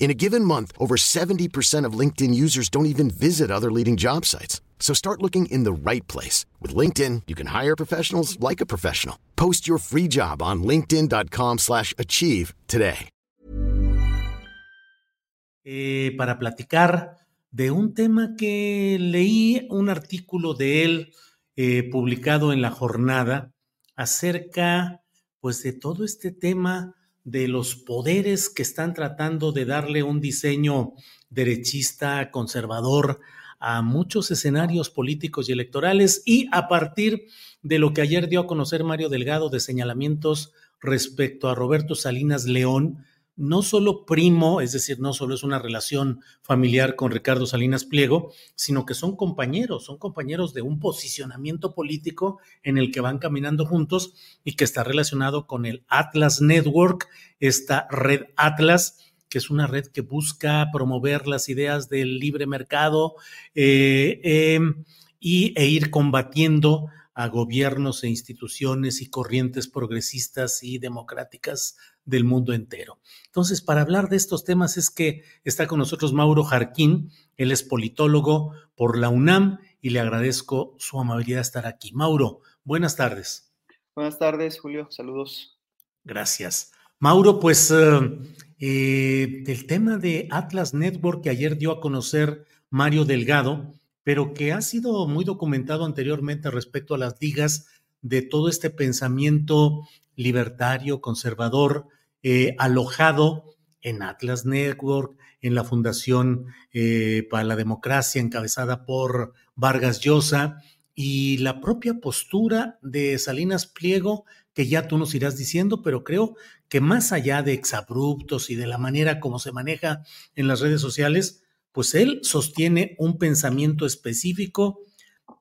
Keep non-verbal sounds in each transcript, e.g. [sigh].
In a given month, over 70% of LinkedIn users don't even visit other leading job sites. So start looking in the right place. With LinkedIn, you can hire professionals like a professional. Post your free job on linkedin.com slash achieve today. Eh, para platicar de un tema que leí un artículo de él eh, publicado en la jornada acerca pues de todo este tema de los poderes que están tratando de darle un diseño derechista, conservador a muchos escenarios políticos y electorales. Y a partir de lo que ayer dio a conocer Mario Delgado de señalamientos respecto a Roberto Salinas León, no solo primo, es decir, no solo es una relación familiar con Ricardo Salinas Pliego, sino que son compañeros, son compañeros de un posicionamiento político en el que van caminando juntos y que está relacionado con el Atlas Network, esta red Atlas que es una red que busca promover las ideas del libre mercado eh, eh, y, e ir combatiendo a gobiernos e instituciones y corrientes progresistas y democráticas del mundo entero. Entonces, para hablar de estos temas es que está con nosotros Mauro Jarquín, él es politólogo por la UNAM y le agradezco su amabilidad de estar aquí. Mauro, buenas tardes. Buenas tardes, Julio, saludos. Gracias. Mauro, pues eh, eh, del tema de Atlas Network que ayer dio a conocer Mario Delgado, pero que ha sido muy documentado anteriormente respecto a las ligas de todo este pensamiento libertario, conservador, eh, alojado en Atlas Network, en la Fundación eh, para la Democracia, encabezada por Vargas Llosa, y la propia postura de Salinas Pliego, que ya tú nos irás diciendo, pero creo que más allá de exabruptos y de la manera como se maneja en las redes sociales, pues él sostiene un pensamiento específico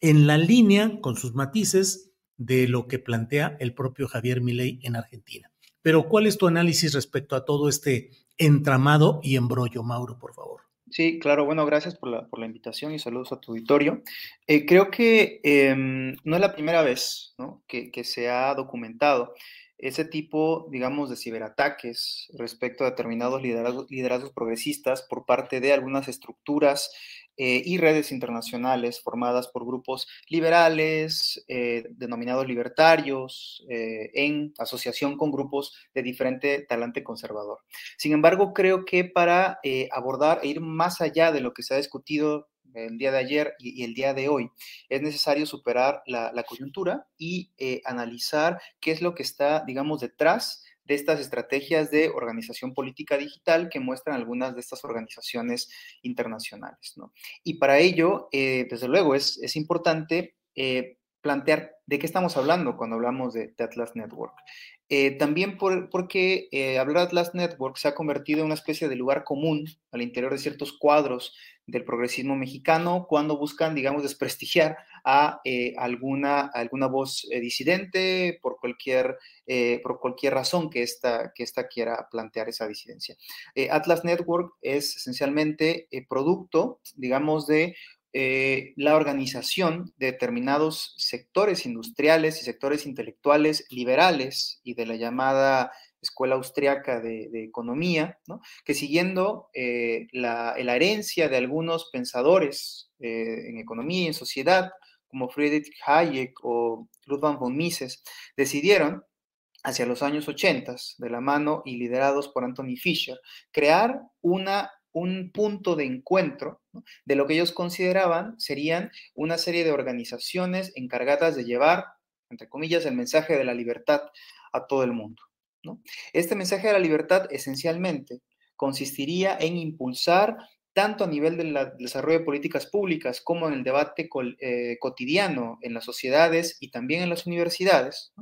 en la línea, con sus matices, de lo que plantea el propio Javier Milei en Argentina. Pero, ¿cuál es tu análisis respecto a todo este entramado y embrollo, Mauro, por favor? Sí, claro, bueno, gracias por la, por la invitación y saludos a tu auditorio. Eh, creo que em, no es la primera vez que, que, se ha documentado ese tipo, digamos, de ciberataques respecto a determinados liderazgos, progresistas por parte de algunas estructuras eh, y redes internacionales formadas por grupos liberales, eh, denominados libertarios, eh, en asociación con grupos de diferente talante conservador. Sin embargo, creo que para abordar e ir más allá de lo que se ha discutido el día de ayer y, el día de hoy, es necesario superar la, coyuntura y eh, analizar qué es lo que está, digamos, detrás de estas estrategias de organización política digital que muestran algunas de estas organizaciones internacionales. Y para ello, eh, desde luego, es, importante eh, plantear de qué estamos hablando cuando hablamos de, Atlas Network. Eh, también porque hablar de Atlas Network se ha convertido en una especie de lugar común al interior de ciertos cuadros del progresismo mexicano cuando buscan, digamos, desprestigiar a eh, alguna, alguna voz eh, disidente por cualquier, eh, por cualquier razón que ésta que esta quiera plantear esa disidencia. Atlas Network es esencialmente producto, digamos, de la organización de determinados sectores industriales y sectores intelectuales liberales y de la llamada Escuela Austriaca de, Economía, que siguiendo eh, la, herencia de algunos pensadores eh, en economía y en sociedad, como Friedrich Hayek o Ludwig von Mises, decidieron hacia los años 80, de la mano y liderados por Anthony Fisher, crear una, un punto de encuentro de lo que ellos consideraban serían una serie de organizaciones encargadas de llevar, entre comillas, el mensaje de la libertad a todo el mundo. Este mensaje de la libertad esencialmente consistiría en impulsar tanto a nivel del desarrollo de políticas públicas como en el debate eh, cotidiano en las sociedades y también en las universidades,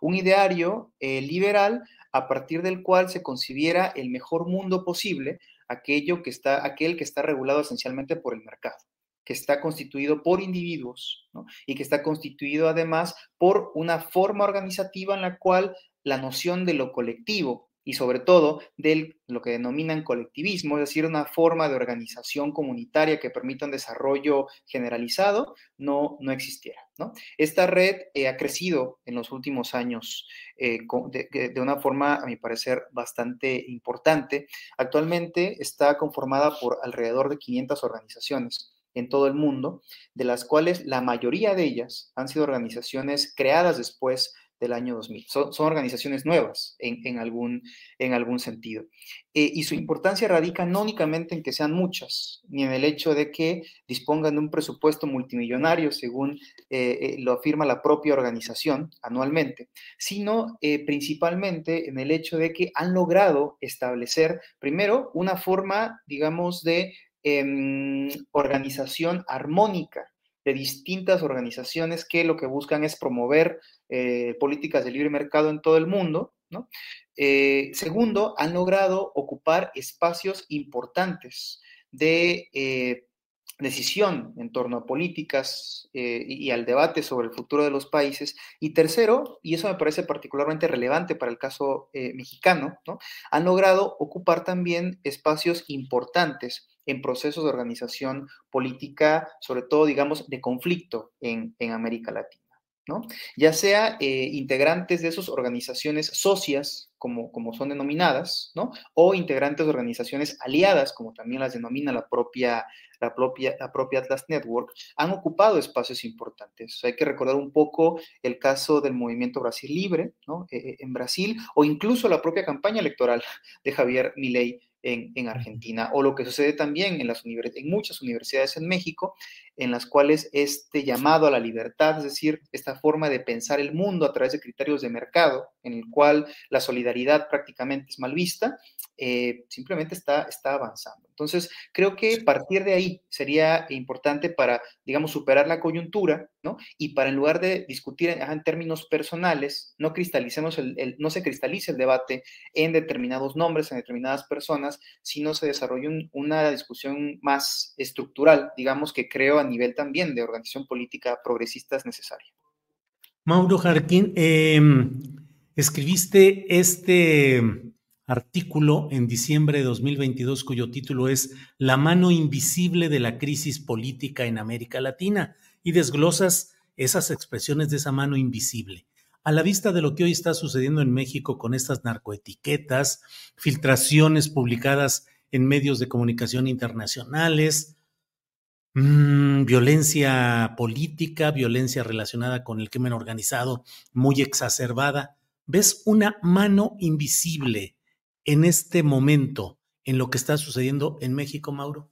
un ideario eh, liberal a partir del cual se concibiera el mejor mundo posible, aquello que está, aquel que está regulado esencialmente por el mercado que está constituido por individuos y que está constituido además por una forma organizativa en la cual la noción de lo colectivo y sobre todo de lo que denominan colectivismo, es decir, una forma de organización comunitaria que permita un desarrollo generalizado, no, no existiera. ¿no? Esta red eh, ha crecido en los últimos años eh, de, de, una forma, a mi parecer, bastante importante. Actualmente está conformada por alrededor de 500 organizaciones en todo el mundo, de las cuales la mayoría de ellas han sido organizaciones creadas después del año 2000. Son, organizaciones nuevas en, algún, en algún sentido. Eh, y su importancia radica no únicamente en que sean muchas, ni en el hecho de que dispongan de un presupuesto multimillonario, según eh, eh, lo afirma la propia organización anualmente, sino principalmente en el hecho de que han logrado establecer, primero, una forma, digamos, de em, organización armónica de distintas organizaciones que lo que buscan es promover eh, políticas de libre mercado en todo el mundo. Eh, segundo, han logrado ocupar espacios importantes de eh, decisión en torno a políticas y, al debate sobre el futuro de los países. Y tercero, y eso me parece particularmente relevante para el caso mexicano, han logrado ocupar también espacios importantes en procesos de organización política, sobre todo, digamos, de conflicto en, América Latina. ¿no? Ya sea eh, integrantes de esas organizaciones socias, como, como son denominadas, ¿no? o integrantes de organizaciones aliadas, como también las denomina la propia, la propia, la propia Atlas Network, han ocupado espacios importantes. hay que recordar un poco el caso del movimiento Brasil Libre ¿no? Eh, eh, en Brasil, o incluso la propia campaña electoral de Javier Milei en, Argentina, o lo que sucede también en, las en muchas universidades en México, en las cuales este llamado a la libertad, es decir, esta forma de pensar el mundo a través de criterios de mercado, en el cual la solidaridad prácticamente es mal vista, eh, simplemente está, está avanzando. Entonces, creo que partir de ahí sería importante para, digamos, superar la coyuntura, ¿no? Y para en lugar de discutir en, términos personales, no cristalicemos el, no se cristalice el debate en determinados nombres, en determinadas personas, sino se desarrolle una discusión más estructural, digamos, que creo a nivel también de organización política progresista es necesaria. Mauro Jarquín, em, escribiste este artículo en diciembre de 2022 cuyo título es La mano invisible de la crisis política en América Latina y desglosas esas expresiones de esa mano invisible. A la vista de lo que hoy está sucediendo en México con estas narcoetiquetas, filtraciones publicadas en medios de comunicación internacionales, mmm, violencia política, violencia relacionada con el crimen organizado muy exacerbada, ¿ves una mano invisible en este momento en lo que está sucediendo en México, Mauro?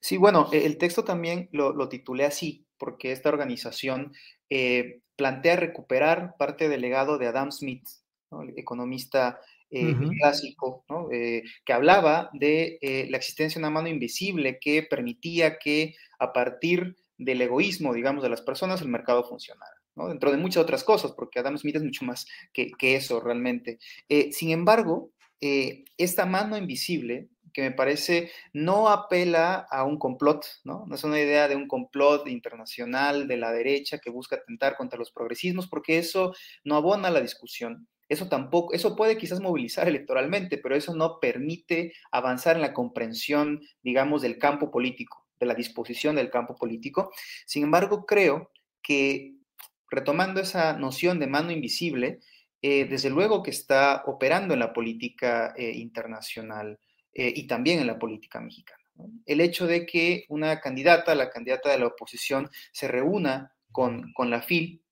Sí, bueno, e, el texto también lo, titulé así, porque esta organización eh, plantea recuperar parte del legado de Adam Smith, el economista eh, clásico, eh, que hablaba de la existencia de una mano invisible que permitía que a partir del egoísmo, digamos, de las personas, el mercado funcionara. dentro de muchas otras cosas, porque Adam Smith es mucho más que, que eso realmente. sin embargo, esta mano invisible que me parece no apela a un complot, ¿no? No es una idea de un complot internacional de la derecha que busca atentar contra los progresismos, porque eso no abona la discusión. Eso tampoco, eso puede quizás movilizar [laughs] electoralmente, pero eso no permite avanzar en la comprensión, digamos, del campo político, de la disposición del campo político. Sin embargo, creo que retomando esa noción de mano invisible, eh, desde luego que está operando en la política eh, internacional eh, y también en la política mexicana. El hecho de que una candidata, la candidata de la oposición, se reúna con, con la FIL,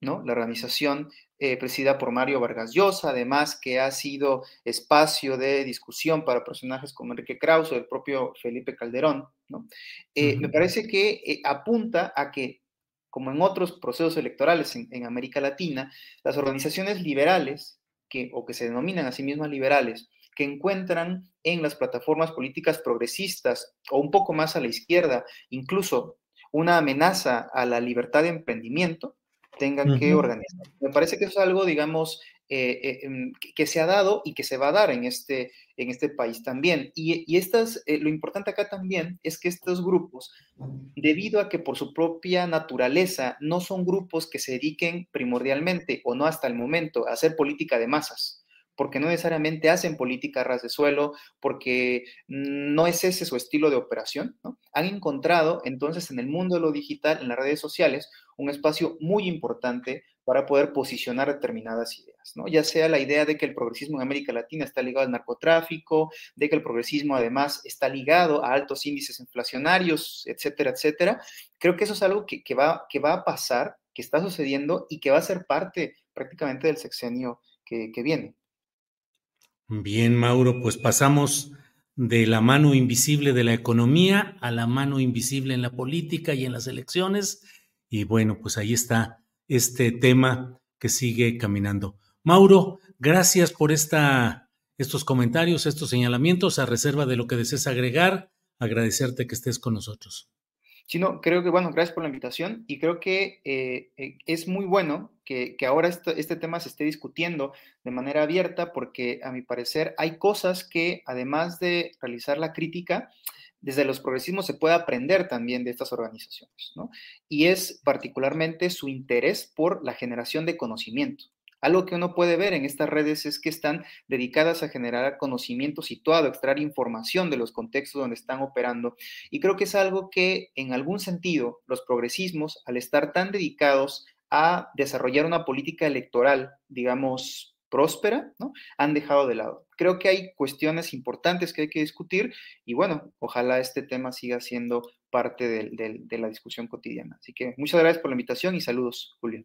¿no? la organización eh, presidida por Mario Vargas Llosa, además que ha sido espacio de discusión para personajes como Enrique Krause o el propio Felipe Calderón, ¿no? Eh, me parece que apunta a que, como en otros procesos electorales en, en América Latina, las organizaciones liberales, que, o que se denominan a sí mismas liberales, que encuentran en las plataformas políticas progresistas o un poco más a la izquierda, incluso una amenaza a la libertad de emprendimiento, tengan que organizar. Me parece que eso es algo, digamos, eh, eh, em, que se ha dado y que se va a dar en este, en este país también. Y, estas, eh, lo importante acá también es que estos grupos, debido a que por su propia naturaleza no son grupos que se dediquen primordialmente o no hasta el momento a hacer política de masas, porque no necesariamente hacen política ras de suelo, porque no es ese su estilo de operación, han encontrado entonces en el mundo de lo digital, en las redes sociales, un espacio muy importante para poder posicionar determinadas ideas. Ya sea la idea de que el progresismo en América Latina está ligado al narcotráfico, de que el progresismo además está ligado a altos índices inflacionarios, etcétera, etcétera. Creo que eso es algo que va a pasar, que está sucediendo y que va a ser parte prácticamente del sexenio que viene. Bien, Mauro, pues pasamos de la mano invisible de la economía a la mano invisible en la política y en las elecciones. Y bueno, pues ahí está este tema que sigue caminando. Mauro, gracias por esta, estos comentarios, estos señalamientos, a reserva de lo que desees agregar, agradecerte que estés con nosotros sino creo que, bueno, gracias por la invitación y creo que eh, eh, es muy bueno que, ahora este, tema se esté discutiendo de manera abierta porque a mi parecer hay cosas que además de realizar la crítica, desde los progresismos se puede aprender también de estas organizaciones, ¿no? Y es particularmente su interés por la generación de conocimiento. Algo que uno puede ver en estas redes es que están dedicadas a generar conocimiento situado, a extraer información de los contextos donde están operando. Y creo que es algo que en algún sentido los progresismos, al estar tan dedicados a desarrollar una política electoral, digamos, próspera, ¿no? Han dejado de lado. Creo que hay cuestiones importantes que hay que discutir y bueno, ojalá este tema siga siendo parte de la discusión cotidiana. Así que muchas gracias por la invitación y saludos, Julio.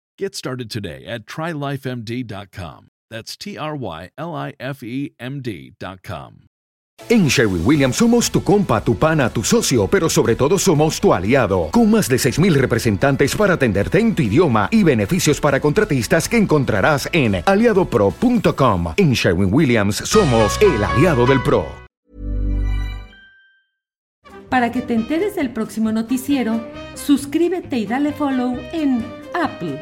Get started today at trylifemd.com. That's T R Y L I F E M D.com. En Sherwin Williams somos tu compa, tu pana, tu socio, pero sobre todo somos tu aliado, con más de 6.000 representantes para atenderte en tu idioma y beneficios para contratistas que encontrarás en aliadopro.com. En Sherwin Williams somos el aliado del PRO. Para que te enteres del próximo noticiero, suscríbete y dale follow en Apple,